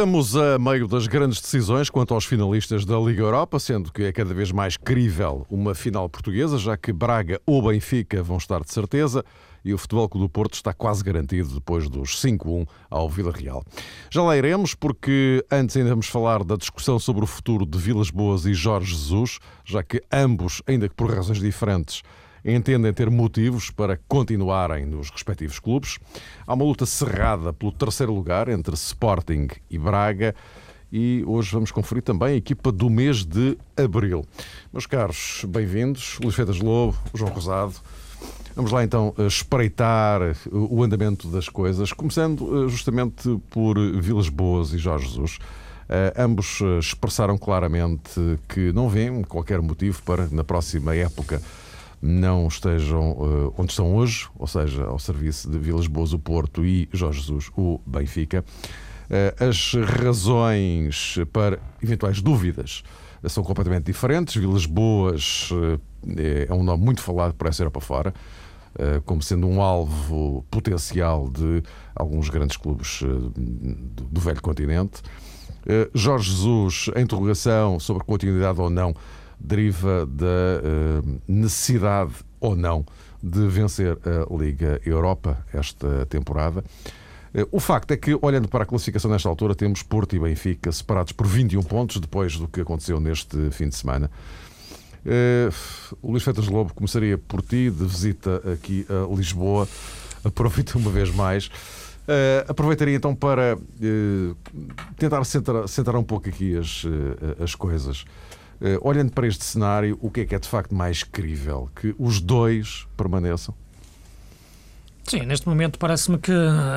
Estamos a meio das grandes decisões quanto aos finalistas da Liga Europa, sendo que é cada vez mais crível uma final portuguesa, já que Braga ou Benfica vão estar de certeza e o Futebol Clube do Porto está quase garantido depois dos 5-1 ao Vila Real. Já lá iremos, porque antes ainda vamos falar da discussão sobre o futuro de Vilas Boas e Jorge Jesus, já que ambos, ainda que por razões diferentes, entendem ter motivos para continuarem nos respectivos clubes. Há uma luta cerrada pelo terceiro lugar entre Sporting e Braga. E hoje vamos conferir também a equipa do mês de abril. Meus caros, bem-vindos. Luís Feitas Lobo, João Rosado. Vamos lá então espreitar o andamento das coisas, começando eh, justamente por Vilas Boas e Jorge Jesus. Uh, ambos eh, expressaram claramente que não vêem qualquer motivo para, na próxima época, não estejam uh, onde estão hoje, ou seja, ao serviço de Vilas Boas, o Porto e Jorge Jesus, o Benfica. Uh, as razões para eventuais dúvidas são completamente diferentes. Vilas Boas uh, é um nome muito falado por essa Europa fora, como sendo um alvo potencial de alguns grandes clubes do velho continente. Jorge Jesus, a interrogação sobre continuidade ou não deriva da uh, necessidade ou não de vencer a Liga Europa esta temporada. Uh, o facto é que, olhando para a classificação nesta altura, temos Porto e Benfica separados por 21 pontos depois do que aconteceu neste fim de semana. Uh, o Luís Fetas Lobo começaria por ti, de visita aqui a Lisboa. Aproveita uma vez mais. Uh, aproveitaria então para uh, tentar centrar, centrar um pouco aqui as, uh, as coisas. Uh, olhando para este cenário, o que é que é de facto mais crível? Que os dois permaneçam? Sim, neste momento parece-me que,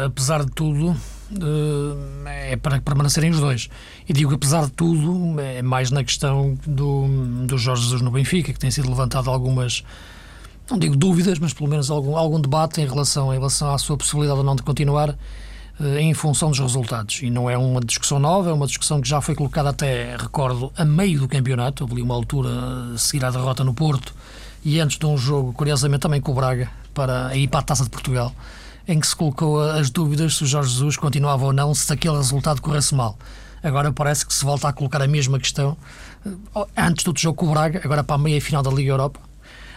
apesar de tudo, uh, é para permanecerem os dois. E digo apesar de tudo, é mais na questão do, do Jorge Jesus no Benfica, que tem sido levantado algumas, não digo dúvidas, mas pelo menos algum, algum debate em relação, em relação à sua possibilidade ou não de continuar eh, em função dos resultados. E não é uma discussão nova, é uma discussão que já foi colocada até, recordo, a meio do campeonato. Houve uma altura a seguir à derrota no Porto e antes de um jogo, curiosamente, também com o Braga, para ir para a Taça de Portugal, em que se colocou as dúvidas se o Jorge Jesus continuava ou não se aquele resultado corresse mal. Agora parece que se volta a colocar a mesma questão eh, antes do jogo com o Braga, agora para a meia final da Liga Europa,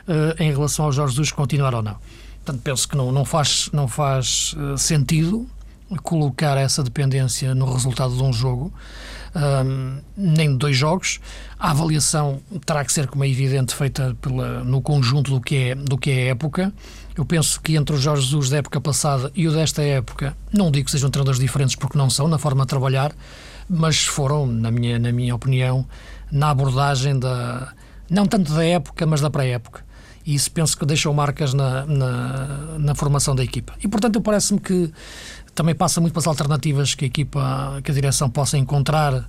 eh, em relação ao Jorge Jesus continuar ou não. Portanto, penso que não, não faz, não faz sentido colocar essa dependência no resultado de um jogo, um, nem de dois jogos. A avaliação terá que ser, como é evidente, feita pela, no conjunto do que, é, do que é a época. Eu penso que entre os Jorge Jesus da época passada e o desta época, não digo que sejam treinadores diferentes porque não são, na forma de trabalhar, mas foram, na minha, na minha opinião, na abordagem da. não tanto da época, mas da pré-época. E isso penso que deixou marcas na, na, na formação da equipa. E portanto, parece-me que também passa muito pelas alternativas que a equipa, que a direção possa encontrar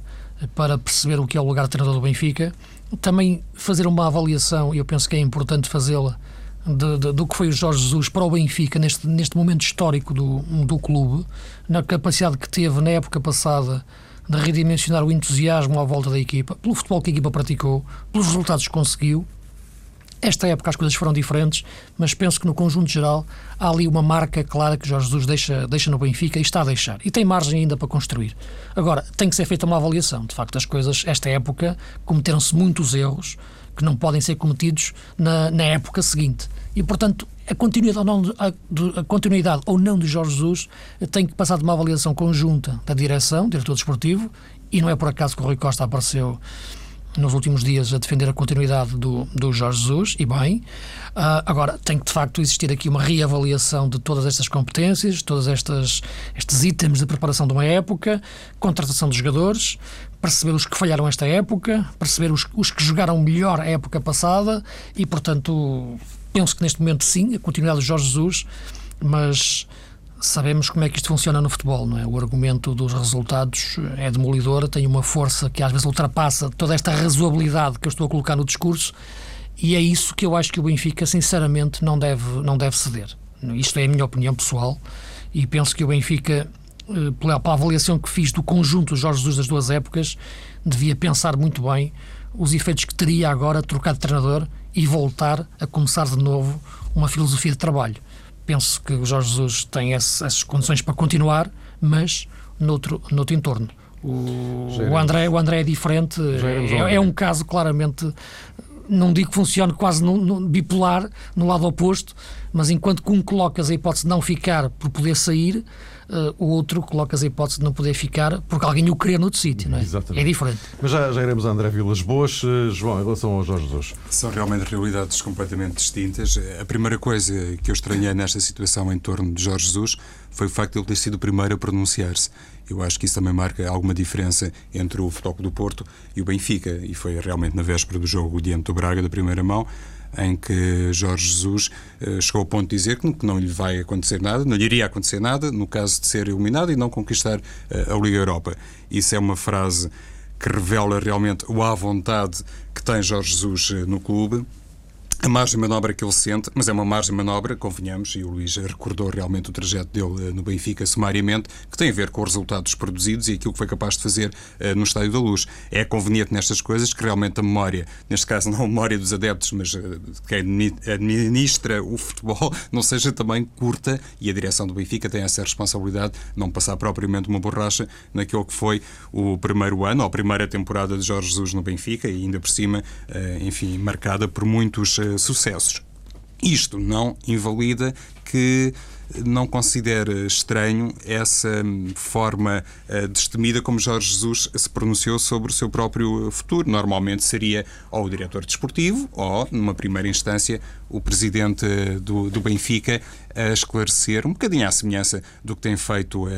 para perceber o que é o lugar de treinador do Benfica. Também fazer uma avaliação, e eu penso que é importante fazê-la, do que foi o Jorge Jesus para o Benfica neste, neste momento histórico do, do clube, na capacidade que teve na época passada de redimensionar o entusiasmo à volta da equipa, pelo futebol que a equipa praticou, pelos resultados que conseguiu esta época as coisas foram diferentes, mas penso que no conjunto geral há ali uma marca clara que Jorge Jesus deixa, deixa no Benfica e está a deixar. E tem margem ainda para construir. Agora, tem que ser feita uma avaliação. De facto, as coisas, esta época, cometeram-se muitos erros que não podem ser cometidos na, na época seguinte. E, portanto, a continuidade, ou não, a, a continuidade ou não de Jorge Jesus tem que passar de uma avaliação conjunta da direção, diretor desportivo, e não é por acaso que o Rui Costa apareceu nos últimos dias a defender a continuidade do, do Jorge Jesus, e bem. Uh, agora, tem que de facto existir aqui uma reavaliação de todas estas competências, todos estes itens de preparação de uma época, contratação de jogadores, perceber os que falharam esta época, perceber os, os que jogaram melhor a época passada e, portanto, penso que neste momento sim, a continuidade do Jorge Jesus, mas sabemos como é que isto funciona no futebol, não é? O argumento dos resultados é demolidor, tem uma força que às vezes ultrapassa toda esta razoabilidade que eu estou a colocar no discurso, e é isso que eu acho que o Benfica, sinceramente, não deve, não deve ceder. Isto é a minha opinião pessoal, e penso que o Benfica, eh, pela, avaliação que fiz do conjunto Jorge Jesus das duas épocas, devia pensar muito bem os efeitos que teria agora trocar de treinador e voltar a começar de novo uma filosofia de trabalho penso que o Jorge Jesus tem essas condições para continuar, mas noutro, noutro entorno. O, o, André, o André é diferente, é, é, um caso claramente, não digo que funcione quase no, no, bipolar, no lado oposto, mas enquanto que um colocas a hipótese de não ficar por poder sair, uh, o outro colocas a hipótese de não poder ficar porque alguém o queria noutro sítio, não é? Exatamente. É diferente. Mas já, já iremos a André Vilas Boas. Uh, João, em relação ao Jorge Jesus. São realmente realidades completamente distintas. A primeira coisa que eu estranhei nesta situação em torno de Jorge Jesus foi o facto de ele ter sido o primeiro a pronunciar-se. Eu acho que isso também marca alguma diferença entre o Futebol do Porto e o Benfica, e foi realmente na véspera do jogo diante do Braga, da primeira mão, em que Jorge Jesus uh, chegou ao ponto de dizer que não lhe vai acontecer nada, não lhe iria acontecer nada no caso de ser eliminado e não conquistar uh, a Liga Europa. Isso é uma frase que revela realmente o à vontade que tem Jorge Jesus uh, no clube a margem de manobra que ele sente, mas é uma margem de manobra, convenhamos, e o Luís recordou realmente o trajeto dele eh, no Benfica sumariamente, que tem a ver com os resultados produzidos e aquilo que foi capaz de fazer uh, no Estádio da Luz. É conveniente nestas coisas que realmente a memória, neste caso não a memória dos adeptos, mas uh, quem administra o futebol, não seja também curta e a direção do Benfica tem essa responsabilidade de não passar propriamente uma borracha naquilo que foi o primeiro ano, ou a primeira temporada de Jorge Jesus no Benfica e ainda por cima, enfim, marcada por muitos sucessos. Isto não invalida que não considera estranho essa forma uh, destemida como Jorge Jesus se pronunciou sobre o seu próprio futuro. Normalmente seria ou o diretor desportivo ou, numa primeira instância, o presidente do, do Benfica a esclarecer, um bocadinho à semelhança do que tem feito uh,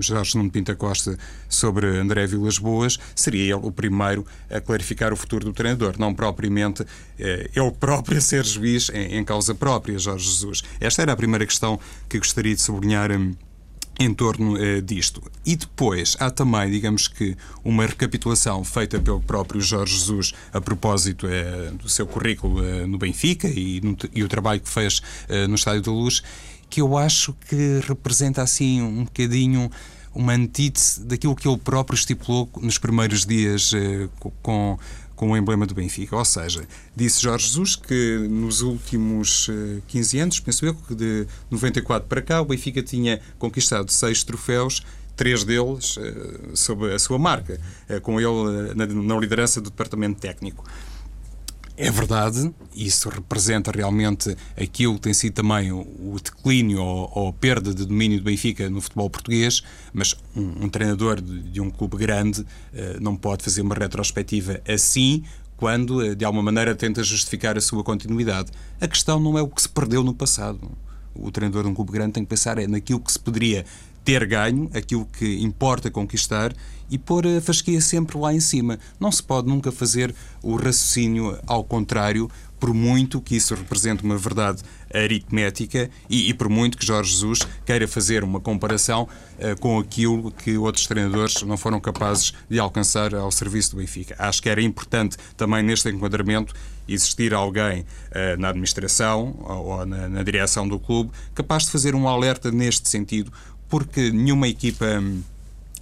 Jorge Nuno Pinta Costa sobre André Vilas Boas, seria ele o primeiro a clarificar o futuro do treinador, não propriamente uh, ele próprio a ser juiz em, em causa própria, Jorge Jesus. Esta era a primeira questão que gostaria de sublinhar hum, em torno uh, disto. E depois há também, digamos que, uma recapitulação feita pelo próprio Jorge Jesus a propósito uh, do seu currículo uh, no Benfica e, no, e, o trabalho que fez no Estádio da Luz, que eu acho que representa assim um bocadinho uma antítese daquilo que ele próprio estipulou nos primeiros dias com com o emblema do Benfica. Ou seja, disse Jorge Jesus que nos últimos 15 eh, anos, penso eu, que de 94 para cá, o Benfica tinha conquistado seis troféus três deles uh, sob a sua marca, uh, com ele uh, na, na, liderança do departamento técnico. É verdade, isso representa realmente aquilo que tem sido também o, declínio ou, a perda de domínio do Benfica no futebol português, mas um, um treinador de, de, um clube grande uh, não pode fazer uma retrospectiva assim quando, uh, de alguma maneira, tenta justificar a sua continuidade. A questão não é o que se perdeu no passado. O treinador de um clube grande tem que pensar é naquilo que se poderia ter ganho, aquilo que importa conquistar e pôr a fasquia sempre lá em cima. Não se pode nunca fazer o raciocínio ao contrário, por muito que isso represente uma verdade aritmética e, e por muito que Jorge Jesus queira fazer uma comparação uh, com aquilo que outros treinadores não foram capazes de alcançar ao serviço do Benfica. Acho que era importante também neste enquadramento existir alguém uh, na administração ou, ou na, na direção do clube capaz de fazer um alerta neste sentido, porque nenhuma equipa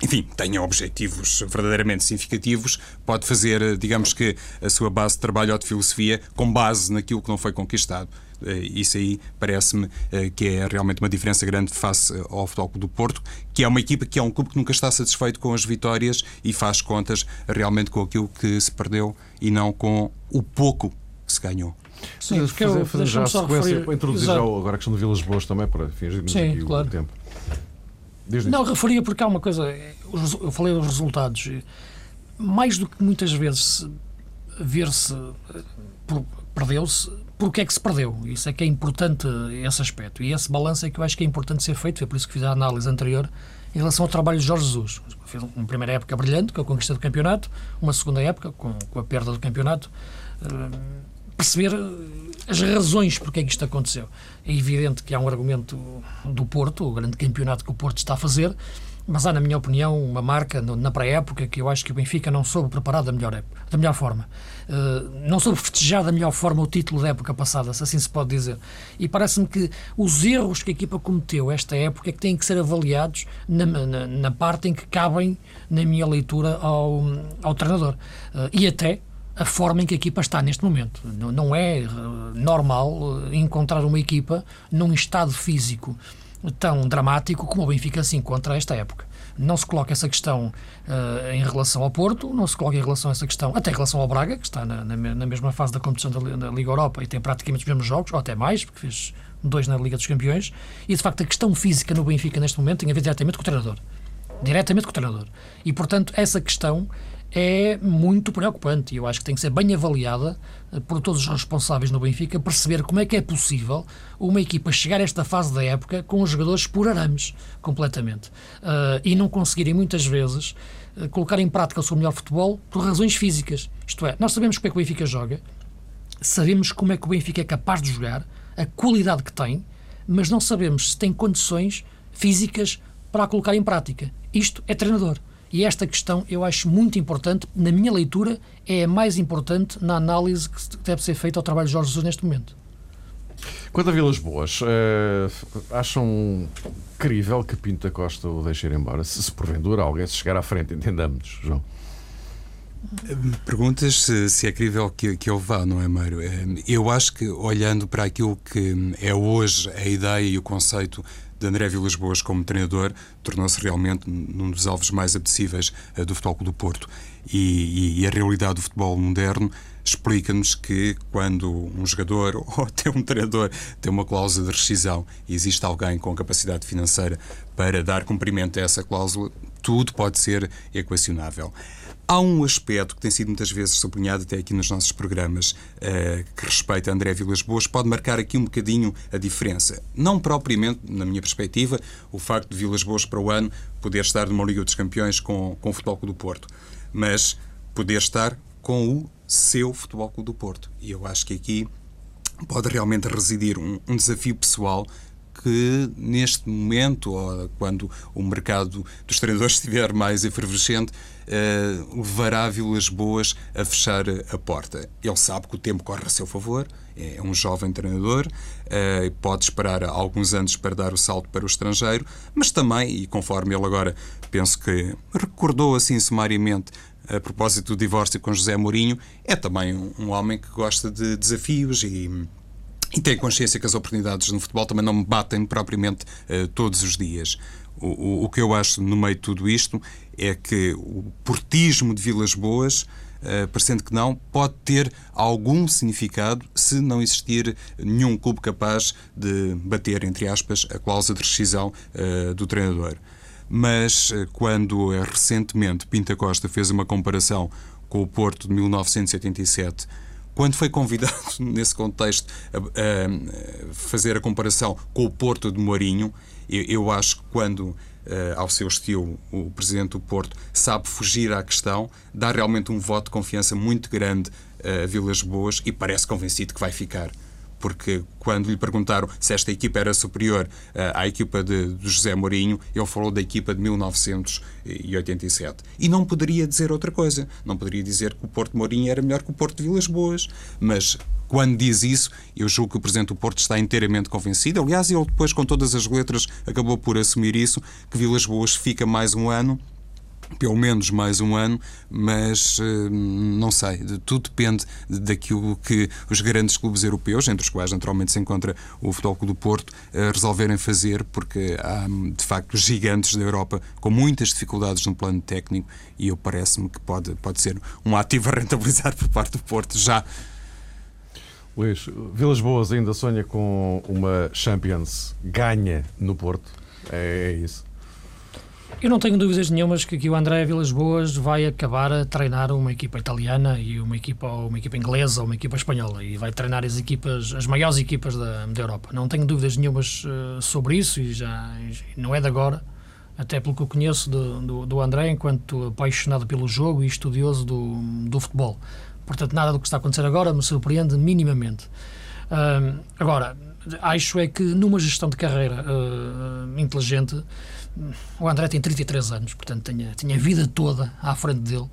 enfim, tenha objetivos verdadeiramente significativos, pode fazer, digamos que, a sua base de trabalho ou de filosofia com base naquilo que não foi conquistado. Eh, isso aí parece-me eh, que é realmente uma diferença grande face ao Futebol do Porto, que é uma equipa que é um clube que nunca está satisfeito com as vitórias e faz contas realmente com aquilo que se perdeu e não com o pouco que se ganhou. Sim, fazer, fazer, fazer já a sequência, referir... introduzir já agora a questão de Vilas Boas também, para fingirmos aqui claro. o tempo. Diz não, referia porque há uma coisa, eu falei dos resultados, mais do que muitas vezes ver-se, perdeu-se, porque é que se perdeu? Isso é que é importante, esse aspecto. E esse balanço é que eu acho que é importante ser feito, foi por isso que fiz a análise anterior em relação ao trabalho de Jorge Jesus. Fez uma primeira época brilhante, com a conquista do campeonato, uma segunda época, com, com a perda do campeonato. Uh, perceber as razões porque é que isto aconteceu. É evidente que há um argumento do Porto, o grande campeonato que o Porto está a fazer, mas há, na minha opinião, uma marca na pré-época que eu acho que o Benfica não soube preparar da melhor, época, da melhor forma. Uh, não soube festejar da melhor forma o título da época passada, se assim se pode dizer. E parece-me que os erros que a equipa cometeu esta época é que têm que ser avaliados na, na, na parte em que cabem, na minha leitura, ao, ao treinador. Uh, e até a forma em que a equipa está neste momento. Não é eh, normal eh, encontrar uma equipa num estado físico tão dramático como o Benfica se encontra a esta época. não se coloca essa questão uh, em relação ao Porto, não se coloca em relação a essa questão, até em relação ao Braga, que está na, na, na mesma fase da competição da, da, Liga Europa e tem praticamente os mesmos jogos, ou até mais, porque fez dois na Liga dos Campeões, e de facto a questão física no Benfica neste momento tem a ver diretamente com o treinador. Diretamente com o treinador. E portanto, essa questão é muito preocupante e eu acho que tem que ser bem avaliada eh, por todos os responsáveis no Benfica, perceber como é que é possível uma equipa chegar a esta fase da época com os jogadores por arames, completamente, uh, e não conseguirem muitas vezes uh, colocar em prática o seu melhor futebol por razões físicas. Isto é, nós sabemos como é que o Benfica joga, sabemos como é que o Benfica é capaz de jogar, a qualidade que tem, mas não sabemos se tem condições físicas para a colocar em prática. Isto é treinador. E esta questão eu acho muito importante, na minha leitura, é a mais importante na análise que deve ser feita ao trabalho de Jorge Jesus neste momento. Quanto a Vilas Boas, uh, acham crível que Pinto da Costa o deixe ir embora? Se, se porventura alguém se chegar à frente, entendamos, João. Perguntas se, se é crível que, que ele vá, não é, Mário? Eh, eu acho que, olhando para aquilo que é hoje a ideia e o conceito de André Vilas Boas como treinador tornou-se realmente um dos alvos mais apetecíveis uh, do Futebol do Porto. E, e, e, a realidade do futebol moderno explica-nos que quando um jogador ou até um treinador tem uma cláusula de rescisão e existe alguém com capacidade financeira para dar cumprimento a essa cláusula, tudo pode ser equacionável. Há um aspecto que tem sido muitas vezes sublinhado até aqui nos nossos programas, uh, que respeita a André Vilas Boas, pode marcar aqui um bocadinho a diferença. Não propriamente, na minha perspectiva, o facto de Vilas Boas para o ano poder estar numa Liga dos Campeões com, com o Futebol Clube do Porto, mas poder estar com o seu Futebol Clube do Porto. E eu acho que aqui pode realmente residir um, um desafio pessoal que neste momento, ou quando o mercado dos treinadores estiver mais efervescente, uh, levará Vilas Boas a fechar a porta. Ele sabe que o tempo corre a seu favor, é um jovem treinador, uh, pode esperar alguns anos para dar o salto para o estrangeiro, mas também, e conforme ele agora penso que recordou assim sumariamente a propósito do divórcio com José Mourinho, é também um, um homem que gosta de desafios e e tenho consciência que as oportunidades no futebol também não me batem propriamente uh, todos os dias. O, o, o, que eu acho no meio de tudo isto é que o portismo de Vilas Boas, uh, parecendo que não, pode ter algum significado se não existir nenhum clube capaz de bater, entre aspas, a cláusula de rescisão uh, do treinador. Mas quando recentemente Pinta Costa fez uma comparação com o Porto de 1987 quando foi convidado, nesse contexto, a, a, fazer a comparação com o Porto de Mourinho, eu, eu acho que quando, Uh, ao seu estilo, o presidente do Porto sabe fugir à questão, dá realmente um voto de confiança muito grande uh, a Vilas Boas e parece convencido que vai ficar porque quando lhe perguntaram se esta equipa era superior uh, à equipa de, de, José Mourinho, ele falou da equipa de 1987. E não poderia dizer outra coisa. Não poderia dizer que o Porto Mourinho era melhor que o Porto de Vilas Boas. Mas quando diz isso, eu julgo que o Presidente do Porto está inteiramente convencido. Aliás, ele depois, com todas as letras, acabou por assumir isso, que Vilas Boas fica mais um ano pelo menos mais um ano, mas eh, não sei, tudo depende daquilo que os grandes clubes europeus, entre os quais naturalmente se encontra o Futebol Clube do Porto, eh, resolverem fazer, porque há de facto gigantes da Europa com muitas dificuldades no plano técnico e eu parece-me que pode, pode ser um ativo a rentabilizar por parte do Porto já. Luís, Vilas Boas ainda sonha com uma Champions ganha no Porto? É, é isso. Eu não tenho dúvidas nenhumas que aqui o André Vilas Boas vai acabar a treinar uma equipa italiana e uma equipa, uma equipa inglesa ou uma equipa espanhola e vai treinar as equipas, as maiores equipas da, da Europa. Não tenho dúvidas nenhumas uh, sobre isso e já não é de agora, até pelo que eu conheço do, do, do André enquanto apaixonado pelo jogo e estudioso do, do futebol. Portanto, nada do que está a acontecer agora me surpreende minimamente. Uh, agora, acho é que numa gestão de carreira uh, inteligente o André tem 33 anos, portanto tinha, tinha a vida toda à frente dele.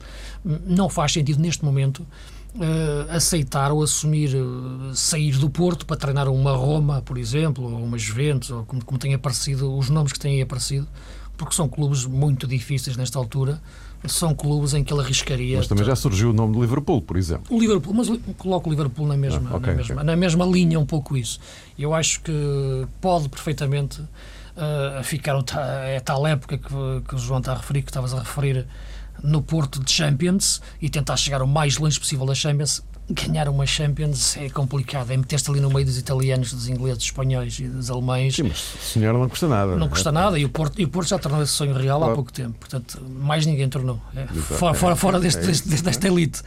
Não faz sentido neste momento uh, aceitar ou assumir uh, sair do Porto para treinar uma Roma, por exemplo, ou uma Juventus, ou como, como tem aparecido, os nomes que têm aparecido, porque são clubes muito difíceis nesta altura. São clubes em que ele arriscaria. Mas também já surgiu o nome de Liverpool, por exemplo. O Liverpool, mas coloco o Liverpool na mesma, ah, okay, na, mesma okay. na mesma linha, um pouco isso. Eu acho que pode perfeitamente uh, ficar é tal época que, que o João está a referir, que estavas a referir no Porto de Champions e tentar chegar o mais longe possível da Champions ganhar uma Champions é complicado, é meter-se ali no meio dos italianos, dos ingleses, dos espanhóis e dos alemães. Sim, mas senhor não custa nada. Não custa nada e o Porto, e o Porto já tornou esse sonho real claro. há pouco tempo. Portanto, mais ninguém tornou. É, fora, fora, fora deste, deste, desta elite.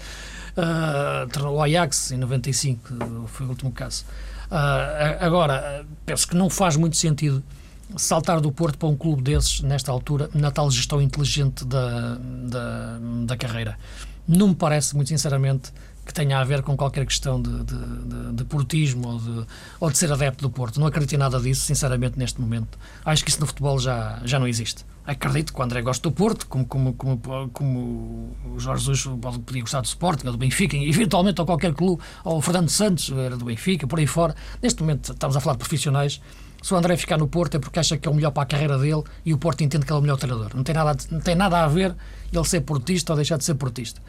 Uh, tornou o Ajax em 95, foi o último caso. Uh, agora, penso que não faz muito sentido saltar do Porto para um clube desses, nesta altura, na tal gestão inteligente da, da, da carreira. Não me parece, muito sinceramente, que tenha a ver com qualquer questão de, de, de, de portismo ou de, ou de ser adepto do Porto. Não acredito em nada disso, sinceramente, neste momento. Acho que isso no futebol já, já não existe. Acredito que o André gosta do Porto, como, como, como, como o Jorge Jesus podia gostar do Sporting, ou do Benfica, eventualmente ou qualquer clube, ou o Fernando Santos era do Benfica, por aí fora. Neste momento estamos a falar de profissionais. Se o André ficar no Porto é porque acha que é o melhor para a carreira dele e o Porto entende que ele é o melhor treinador. Não tem nada, não tem nada a ver ele ser portista ou deixar de ser portista.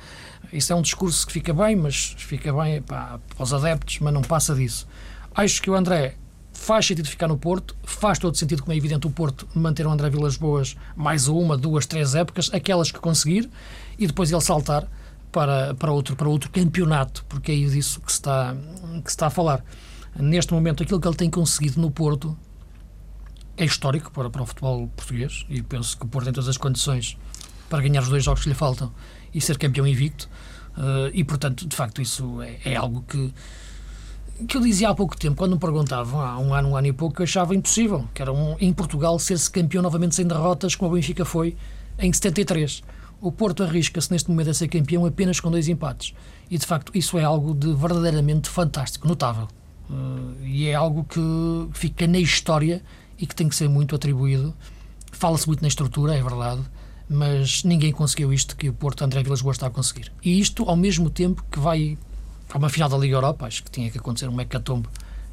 Isso é um discurso que fica bem, mas fica bem pá, para os adeptos, mas não passa disso. Acho que o André faz sentido ficar no Porto, faz todo sentido, como é evidente, o Porto manter o André Vilas Boas mais uma, duas, três épocas, aquelas que conseguir, e depois ele saltar para, para, outro, para outro campeonato, porque é disso que se, está, que se está a falar. Neste momento, aquilo que ele tem conseguido no Porto é histórico para, para o futebol português, e penso que o Porto tem todas as condições para ganhar os dois jogos que lhe faltam e ser campeão invicto. Uh, e, portanto, de facto, isso é, é, algo que, que eu dizia há pouco tempo, quando me perguntavam, há um ano, um ano e pouco, que eu achava impossível, que era um, em Portugal ser-se campeão novamente sem derrotas, como o Benfica foi em 73. O Porto arrisca-se neste momento a ser campeão apenas com dois empates. E, de facto, isso é algo de verdadeiramente fantástico, notável. Uh, e é algo que fica na história e que tem que ser muito atribuído. Fala-se muito na estrutura, é verdade, mas ninguém conseguiu isto que o Porto André Vilas Boas está a conseguir. E isto ao mesmo tempo que vai para uma final da Liga Europa, acho que tinha que acontecer um hecatombe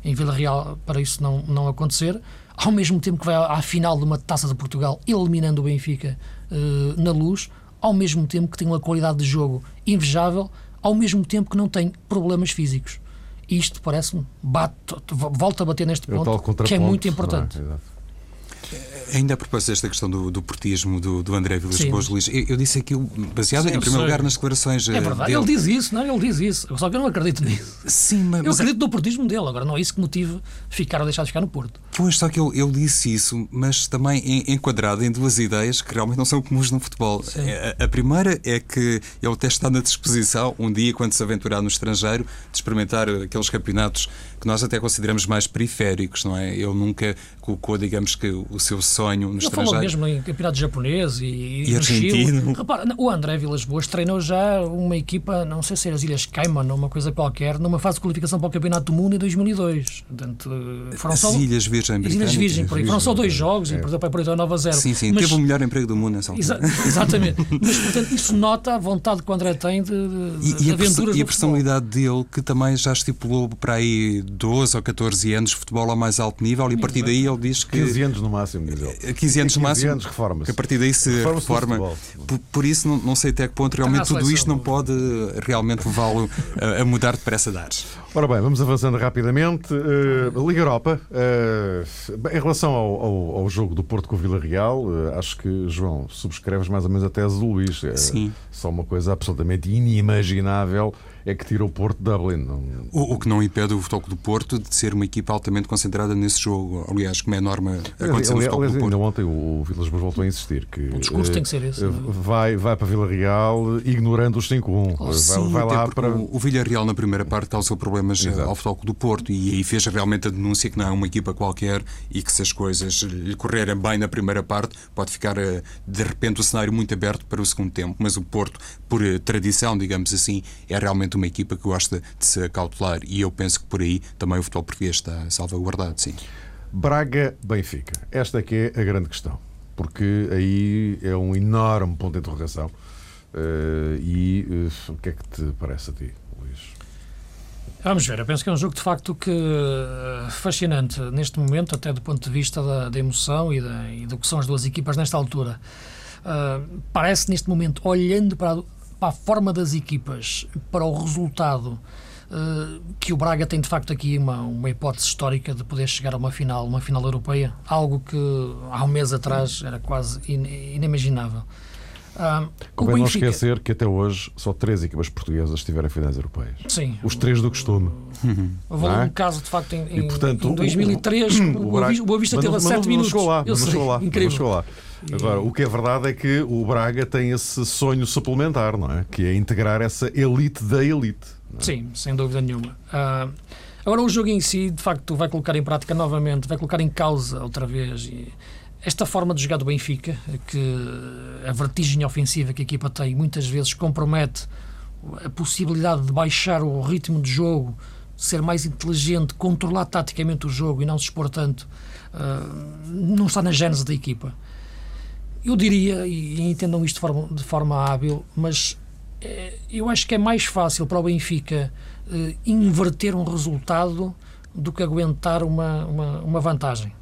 em Vila Real para isso não, não acontecer, ao mesmo tempo que vai à, final de uma Taça de Portugal eliminando o Benfica uh, na luz, ao mesmo tempo que tem uma qualidade de jogo invejável, ao mesmo tempo que não tem problemas físicos. Isto parece-me, volta a bater neste é ponto, que é muito importante. Não é? Ainda a propósito desta questão do, do portismo do, do André Vilas Boas, Luís, eu, eu, disse aquilo baseado, Sim, em primeiro sei. lugar, nas declarações. É verdade, dele. ele diz isso, não? Ele diz isso. Só que eu não acredito nisso. Sim, mas. Eu acredito no portismo dele, agora não é isso que motive ficar ou deixar de ficar no Porto. Pois, só que eu, eu disse isso, mas também enquadrado em duas ideias que realmente não são comuns no futebol. A, a, primeira é que ele até está na disposição, um dia, quando se aventurar no estrangeiro, de experimentar aqueles campeonatos que nós até consideramos mais periféricos, não é? Ele nunca colocou, digamos que, o seu sonho no Ele estrangeiro. falou mesmo em campeonato japonês e, e argentino. Repara, o André Vilas Boas treinou já uma equipa, não sei se era as Ilhas Cayman ou uma coisa qualquer, numa fase de qualificação para o Campeonato do Mundo em 2002. Portanto, foram as só, Ilhas Virgem As Ilhas Virgem, por aí. Foram só dois jogos é. e perdeu para 8 9 a 0. Sim, sim, Mas, teve o melhor emprego do mundo nessa altura. Exa exatamente. Mas, portanto, isso nota a vontade que o André tem de, de, de e, aventuras E a personalidade dele, que também já estipulou para aí 12 ou 14 anos de futebol ao mais alto nível e a partir daí ele diz que... 15 anos no máximo, diz ele. 15 anos no máximo. anos reforma-se. Que a partir daí se reforma. -se reforma. Por, por, isso, não, não sei até que ponto realmente tudo isto não pode realmente levá-lo a, a, mudar depressa de ares. Ora bem, vamos avançando rapidamente. Uh, Liga Europa, uh, em relação ao, ao, ao, jogo do Porto com o Vila Real, uh, acho que, João, subscreves mais ou menos a tese do Luís. Sim. Só uma coisa absolutamente inimaginável é que tira o Porto de Dublin. Não... O, o, que não impede o Futebol do Porto de ser uma equipa altamente concentrada nesse jogo. Aliás, como é norma acontecer no Futebol do Porto. Ainda ontem o Vilas Boas voltou a insistir que o discurso uh, tem que ser esse. Uh, vai, vai para Vila Real ignorando os 5-1. Oh, vai, vai lá para... O, o Vila Real na primeira parte causou problemas Exato. ao Futebol do Porto e aí fez realmente a denúncia que não é uma equipa qualquer e que se as coisas lhe correrem bem na primeira parte pode ficar uh, de repente o cenário muito aberto para o segundo tempo. Mas o Porto, por tradição, digamos assim, é realmente uma equipa que gosta de se acautelar e eu penso que por aí também o futebol português está salvaguardado, sim. Braga-Benfica. Esta é que é a grande questão, porque aí é um enorme ponto de interrogação. Uh, e uh, o que é que te parece a ti, Luís? Vamos ver, eu penso que é um jogo de facto que eh, fascinante neste momento, até do ponto de vista da, da emoção e, da, e, do que são as duas equipas nesta altura. Uh, parece neste momento, olhando para, para a forma das equipas, para o resultado uh, que o Braga tem de facto aqui uma, uma hipótese histórica de poder chegar a uma final, uma final europeia, algo que há um mês atrás era quase in, inimaginável. Uh, Convém não esquecer que até hoje só três equipas portuguesas estiveram em finais europeias. Sim. Os três do costume. Houve é? um caso, de facto, em, e, portanto, em 2003, o, o, o Boa Vista teve a 7 minutos. Chegou lá, Eu sei, chegou lá, incrível. Chegou lá. Agora, o que é verdade é que o Braga tem esse sonho suplementar, não é? Que é integrar essa elite da elite. É? Sim, sem dúvida nenhuma. Uh, agora, o jogo em si, de facto, vai colocar em prática novamente, vai colocar em causa outra vez. E esta forma de jogar do Benfica, que a vertigem ofensiva que a equipa tem muitas vezes compromete a possibilidade de baixar o ritmo de jogo, ser mais inteligente, controlar taticamente o jogo e não se expor tanto, uh, não está na gênese da equipa. Eu diria, e entendam isto de forma, de forma hábil, mas é, eu acho que é mais fácil para o Benfica uh, inverter um resultado do que aguentar uma, uma, uma vantagem.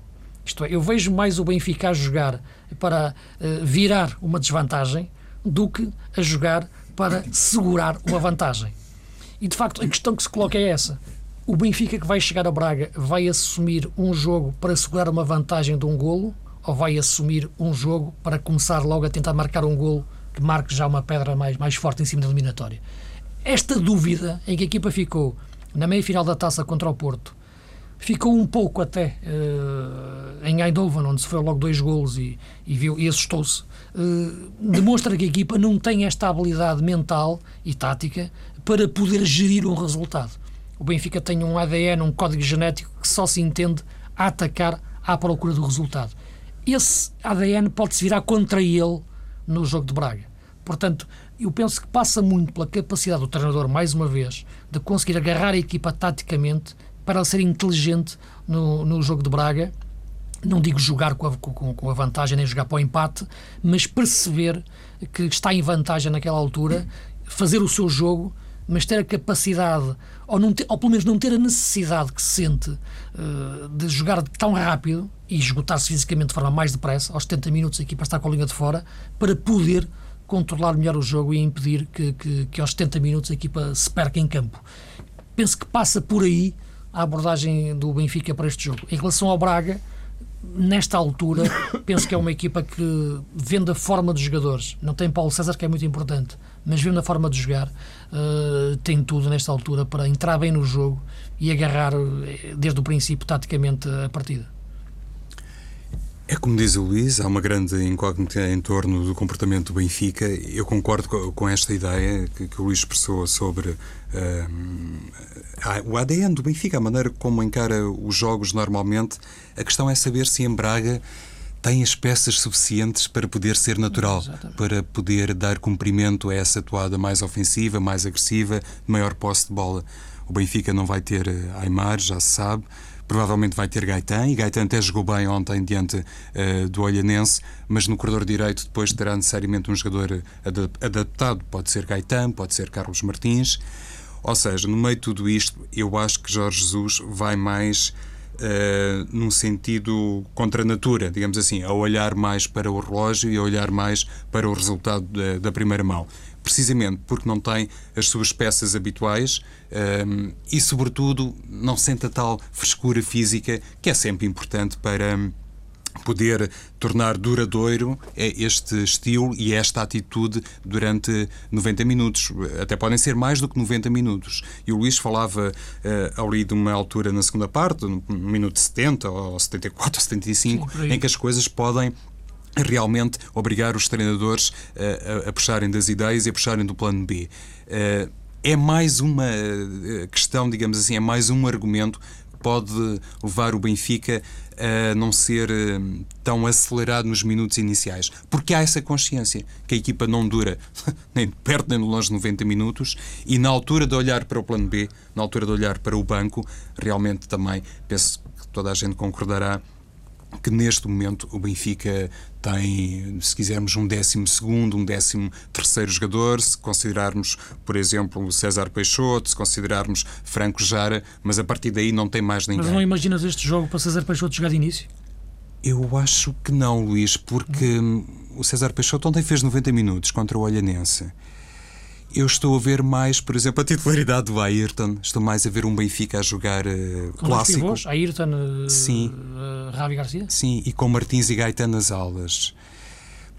Isto é, eu vejo mais o Benfica a jogar para uh, virar uma desvantagem do que a jogar para segurar uma vantagem. E de facto, a questão que se coloca é essa. O Benfica que vai chegar a Braga vai assumir um jogo para segurar uma vantagem de um golo ou vai assumir um jogo para começar logo a tentar marcar um golo que marque já uma pedra mais, mais forte em cima da eliminatória? Esta dúvida em que a equipa ficou na meia-final da taça contra o Porto ficou um pouco até uh, em Eindhoven, onde sofreu logo dois golos e, e viu e assustou-se. Uh, demonstra que a equipa não tem esta habilidade mental e tática para poder gerir um resultado. O Benfica tem um ADN, um código genético que só se entende a atacar à procura do resultado. Esse ADN pode-se virar contra ele no jogo de Braga. Portanto, eu penso que passa muito pela capacidade do treinador, mais uma vez, de conseguir agarrar a equipa taticamente para ser inteligente no, no jogo de Braga. Não digo jogar com a, com, com a vantagem nem jogar para o empate, mas perceber que está em vantagem naquela altura, fazer o seu jogo, mas ter a capacidade, ou, não ter, ou pelo menos não ter a necessidade que se sente uh, de jogar tão rápido e esgotar-se fisicamente de forma mais depressa, aos 70 minutos a equipa está com a linha de fora, para poder controlar melhor o jogo e impedir que, que, que aos 70 minutos a equipa se perca em campo. Penso que passa por aí a abordagem do Benfica para este jogo. Em relação ao Braga, nesta altura, penso que é uma equipa que vende a forma dos jogadores. Não tem Paulo César, que é muito importante, mas vendo a forma de jogar, uh, tem tudo nesta altura para entrar bem no jogo e agarrar eh, desde o princípio, taticamente, a partida. É como diz o Luís, há uma grande incógnita em torno do comportamento do Benfica. Eu concordo com esta ideia que, que o Luís expressou sobre uh, o ADN do Benfica, a maneira como encara os jogos normalmente. A questão é saber se em Braga tem as peças suficientes para poder ser natural, Exatamente. para poder dar cumprimento a essa toada mais ofensiva, mais agressiva, maior posse de bola. O Benfica não vai ter eh, Aymar, já se sabe provavelmente vai ter Gaetan, e Gaetan até jogou bem ontem diante uh, do Olhanense, mas no corredor direito depois terá necessariamente um jogador adaptado, pode ser Gaetan, pode ser Carlos Martins, ou seja, no meio de tudo isto, eu acho que Jorge Jesus vai mais Uh, num sentido contra a natura, digamos assim, a olhar mais para o relógio e a olhar mais para o resultado da, da primeira mão precisamente porque não tem as suas peças habituais um, e, sobretudo, não sente a tal frescura física que é sempre importante para hum, poder tornar duradouro este estilo e esta atitude durante 90 minutos. Até podem ser mais do que 90 minutos. E o Luís falava uh, ali de uma altura na segunda parte, no minuto 70 ou 74 ou 75, Sim, em que as coisas podem realmente obrigar os treinadores a, a, a, puxarem das ideias e a puxarem do plano B. Uh, é mais uma eh, questão, digamos assim, é mais um argumento pode levar o Benfica a não ser eh, tão acelerado nos minutos iniciais. Porque há essa consciência que a equipa não dura nem perto nem longe de 90 minutos e na altura de olhar para o plano B, na altura de olhar para o banco, realmente também penso que toda a gente concordará que neste momento o Benfica tem, se quisermos, um décimo segundo, um décimo terceiro jogador, se considerarmos, por exemplo, o César Peixoto, se considerarmos Franco Jara, mas a partir daí não tem mais ninguém. Mas não imaginas este jogo para César Peixoto jogar de início? Eu acho que não, Luís, porque hum. o César Peixoto ontem fez 90 minutos contra o Olhanense. Eu estou a ver mais, por exemplo, a titularidade do Ayrton. Estou mais a ver um Benfica a jogar uh, com clássico. Pivôs, Ayrton, uh, Sim. Uh, Ravi Garcia? Sim, e com Martins e Gaetano nas aulas.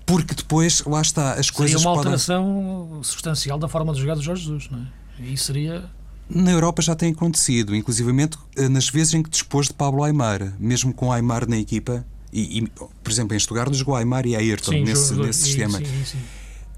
Porque depois, lá está, as coisas. Seria uma podem... alteração substancial da forma de jogar do Jorge Jesus, não é? E seria. Na Europa já tem acontecido, inclusivamente nas vezes em que dispôs de Pablo Aymar, mesmo com Aymar na equipa, e, e, por exemplo, em Stuttgart jogou Aymar e Ayrton sim, nesse, nesse e, sistema. Sim, sim.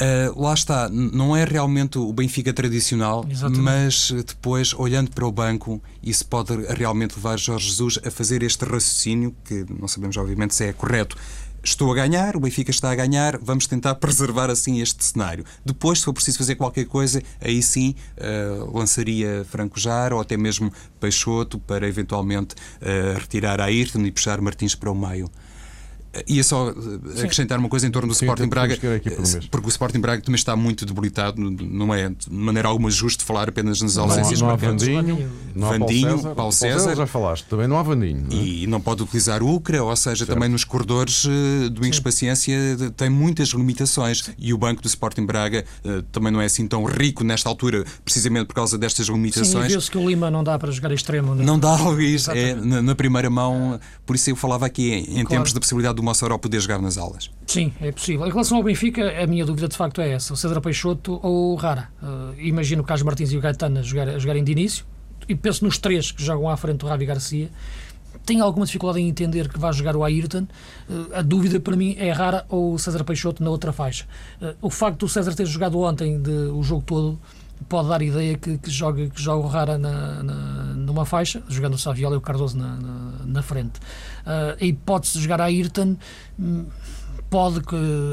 Uh, lá está, não é realmente o Benfica tradicional, Exatamente. mas depois, olhando para o banco, isso pode realmente levar Jorge Jesus a fazer este raciocínio, que não sabemos, obviamente, se é correto. Estou a ganhar, o Benfica está a ganhar, vamos tentar preservar assim este cenário. Depois, se for preciso fazer qualquer coisa, aí sim uh, lançaria Franco Jar ou até mesmo Peixoto para eventualmente uh, retirar a Ayrton e puxar Martins para o meio. Ia só eh, acrescentar uma coisa em torno do Sim, Sporting Braga, por eh, porque o Sporting Braga também está muito debilitado, não é de maneira alguma justo falar apenas nas ausências não, não há Vandinho, não há Vandinho, Paulo César, Paulo César, Paulo César já falaste, também não há Vandinho. Não é? E não pode utilizar o Ucra, ou seja, certo. também nos corredores eh, do Ingos Paciência tem muitas limitações e o banco do Sporting Braga também não é assim tão rico nesta altura, precisamente por causa destas limitações. Sim, viu-se que o Lima não dá para jogar extremo. Não, não dá, Luís, é, na, na, primeira mão, por isso eu falava aqui em, em claro. termos da possibilidade do Mossoró poder jogar nas aulas. Sim, é possível. Em relação ao Benfica, a minha dúvida de facto é essa: o César Peixoto ou o Rara. Uh, imagino o Carlos Martins e o Gaetano a, jogar, a jogarem de início e penso nos três que jogam à frente do Ravi Garcia. Tenho alguma dificuldade em entender que vai jogar o Ayrton. Uh, a dúvida para mim é Rara ou o César Peixoto na outra faixa. Uh, o facto do César ter jogado ontem de, o jogo todo pode dar ideia que, que joga, que o Rara na, na, numa faixa, jogando o Saviola e o Cardoso na, na, na frente. Uh, a hipótese de jogar a Ayrton hum, pode,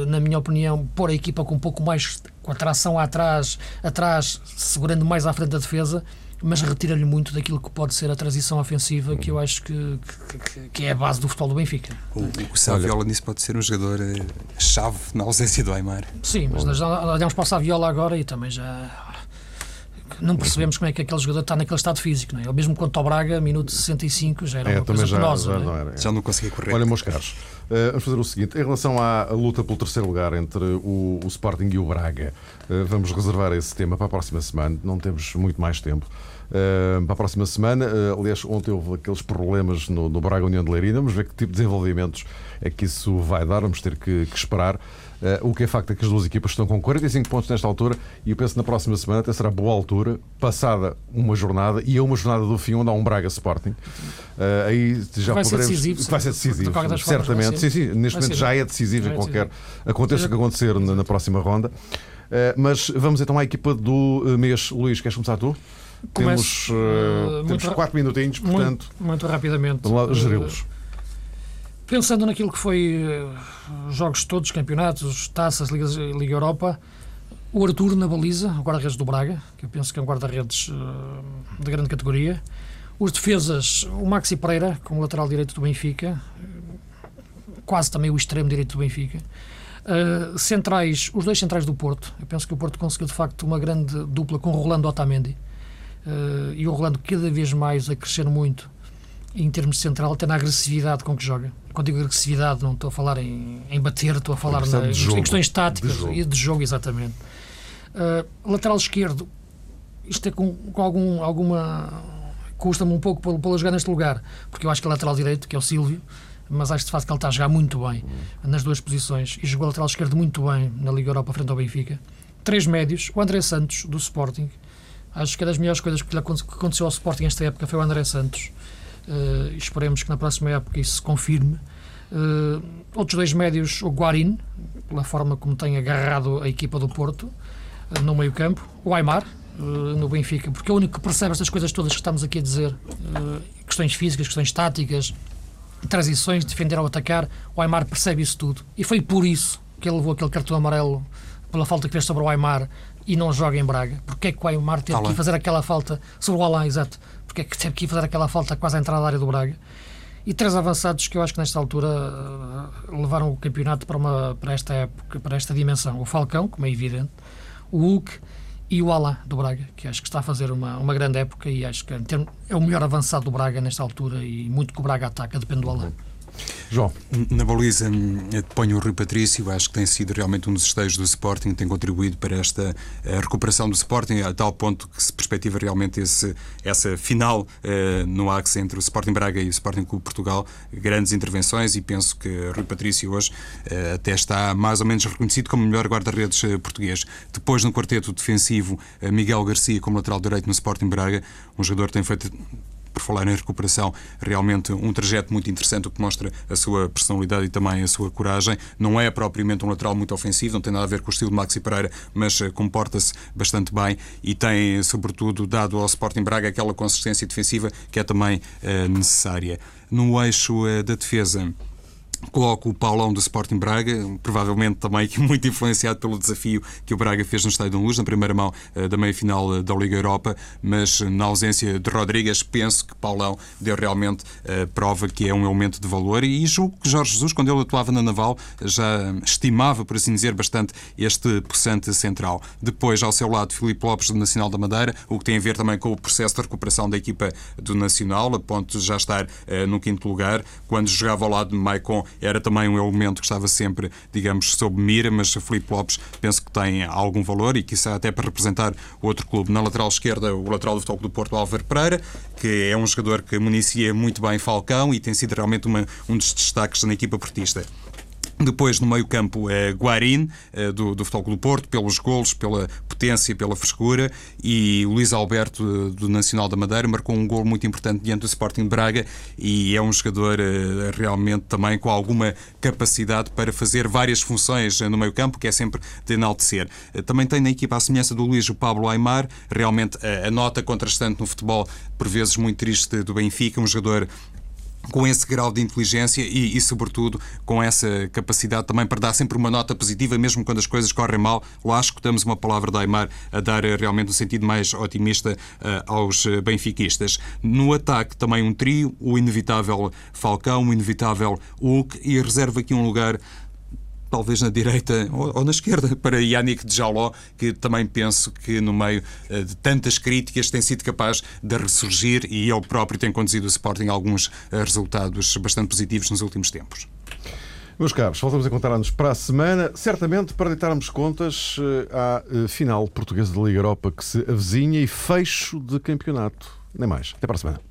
na minha opinião, pôr a equipa com um pouco mais com a tração atrás, atrás, segurando mais à frente da defesa, mas retira-lhe muito daquilo que pode ser a transição ofensiva, que eu acho que, que, que é a base do futebol do Benfica. O, o Saviola nisso pode ser um jogador eh, chave na ausência do Aymar. Sim, mas nós olhamos para o Saviola agora e também já não percebemos como é que aquele jogador está naquele estado físico. Não é? Ele mesmo quanto ao Braga, minuto 65, já era é, uma coisa já, penosa. Já não, é? já não conseguia correr. Olha, meus caros, uh, vamos fazer o seguinte. Em relação à luta pelo terceiro lugar entre o, o Sporting e o Braga, uh, vamos reservar esse tema para a próxima semana. Não temos muito mais tempo. Uh, para a próxima semana. Uh, aliás, ontem houve aqueles problemas no, no Braga União de Leiria. Vamos ver que tipo de desenvolvimentos é que isso vai dar. Vamos ter que, que esperar. Uh, o que é facto é que as duas equipas estão com 45 pontos nesta altura e eu penso que na próxima semana até será boa altura, passada uma jornada e a uma jornada do fim onde há um Braga Sporting. Uh, aí já vai poderemos. Ser decisivo, vai ser decisivo, de certamente. Sim, sim, neste vai momento já é decisivo em qualquer. Aconteça o que acontecer na, na próxima ronda. Uh, mas vamos então à equipa do mês. Luís, queres começar tu? Temos, uh, temos quatro minutinhos, portanto. Muito, muito rapidamente. Vamos lá geri-los. Pensando naquilo que foi os jogos todos, campeonatos, taças, Liga, Liga Europa, o Arthur na baliza, o guarda-redes do Braga, que eu penso que é um guarda-redes uh, de grande categoria. Os defesas, o Maxi Pereira, como lateral direito do Benfica, quase também o extremo direito do Benfica. Uh, centrais, os dois centrais do Porto. Eu penso que o Porto conseguiu de facto uma grande dupla com o Rolando Otamendi uh, e o Rolando cada vez mais a crescer muito em termos de central, até na agressividade com que joga. Quando digo agressividade, não estou a falar em, em bater, estou a falar na, em questões táticas de e de jogo, exatamente. Uh, lateral esquerdo, isto é com, com algum, alguma. custa-me um pouco pelo jogar neste lugar, porque eu acho que é lateral direito, que é o Silvio, mas acho de facto que ele está a jogar muito bem nas duas posições e jogou lateral esquerdo muito bem na Liga Europa frente ao Benfica. Três médios, o André Santos, do Sporting, Acho que é das melhores coisas que aconteceu ao Sporting esta época foi o André Santos. Uh, esperemos que na próxima época isso se confirme. Uh, outros dois médios, o Guarin, pela forma como tem agarrado a equipa do Porto uh, no meio-campo, o Aymar, no Benfica, porque é o único que percebe estas coisas todas que estamos aqui a dizer, questões físicas, questões táticas, transições, defender ou atacar, o Aymar percebe isso tudo. E foi por isso que ele levou aquele cartão amarelo pela falta que fez sobre o Aymar e não joga em Braga? Porque é que o Aymar teve que fazer aquela falta sobre o Alain, exato? Porque é que teve que fazer aquela falta quase à entrada da área do Braga? E três avançados que eu acho que nesta altura uh, levaram o campeonato para, uma, para esta época, para esta dimensão. O Falcão, como é evidente, o Hulk e o Alain do Braga, que acho que está a fazer uma, uma grande época e acho que é o melhor avançado do Braga nesta altura e muito que o Braga ataca, depende do Alain. João. Na baliza hum, ponho o Rui Patrício, acho que tem sido realmente um dos esteios do Sporting, tem contribuído para esta eh, recuperação do Sporting, a tal ponto que se perspectiva realmente esse, essa final uh, no axe entre o Sporting Braga e o Sporting Clube Portugal. Grandes intervenções e penso que Rui Patrício hoje uh, até está mais ou menos reconhecido como o melhor guarda-redes português. Depois, no quarteto defensivo, Miguel Garcia como lateral direito no Sporting Braga, um jogador que tem feito por falar em recuperação, realmente um trajeto muito interessante, o que mostra a sua personalidade e também a sua coragem. Não é propriamente um lateral muito ofensivo, não tem nada a ver com o estilo de Maxi Pereira, mas eh, comporta-se bastante bem e tem, sobretudo, dado ao Sporting Braga aquela consistência defensiva que é também uh, necessária. No eixo uh, da defesa, Coloco o Paulão do Sporting Braga, provavelmente também muito influenciado pelo desafio que o Braga fez no Estádio da Luz, na primeira mão uh, da meia-final uh, da Liga Europa, mas na ausência de Rodrigues, penso que Paulão deu realmente prova que é um elemento de valor e julgo que Jorge Jesus, quando ele atuava na Naval, já estimava, por assim dizer, bastante este possante central. Depois, ao seu lado, Filipe Lopes do Nacional da Madeira, o que tem a ver também com o processo de recuperação da equipa do Nacional, a ponto de já estar no quinto lugar. Quando jogava ao lado de Maicon, era também um elemento que estava sempre, digamos, sob mira, mas Felipe Lopes penso que tem algum valor e quizá até para representar outro clube. Na lateral esquerda, o lateral do Futebol do Porto, Álvaro Pereira, que é um jogador que municia muito bem Falcão e tem sido realmente uma, um dos destaques na equipa portista. Depois, no meio-campo, é Guarin, eh, do, do Futebol do Porto, pelos golos, pela potência, pela frescura. E Luís Alberto, eh, do Nacional da Madeira, marcou um gol muito importante diante do Sporting de Braga e é um jogador eh, realmente também com alguma capacidade para fazer várias funções no meio-campo, que é sempre de enaltecer. Também tem na equipa a semelhança do Luís o Pablo Aymar, realmente a nota contrastante no futebol, por vezes muito triste, do Benfica, um jogador com esse grau de inteligência e, e, sobretudo, com essa capacidade também para dar sempre uma nota positiva, mesmo quando as coisas correm mal. Lá escutamos uma palavra da Aymar a dar eh, realmente um sentido mais otimista uh, aos eh, benfiquistas. No ataque, também um trio, o inevitável Falcão, o inevitável Hulk, e reserva aqui um lugar talvez na direita ou, ou na esquerda, para Yannick Djaló, que também penso que no meio uh, de tantas críticas tem sido capaz de ressurgir e ele próprio tem conduzido o Sporting a alguns uh, resultados bastante positivos nos últimos tempos. Meus caros, voltamos a contar-nos para a semana, certamente para deitarmos contas à final portuguesa da Liga Europa que se avizinha e fecho de campeonato. Nem mais. Até para a semana.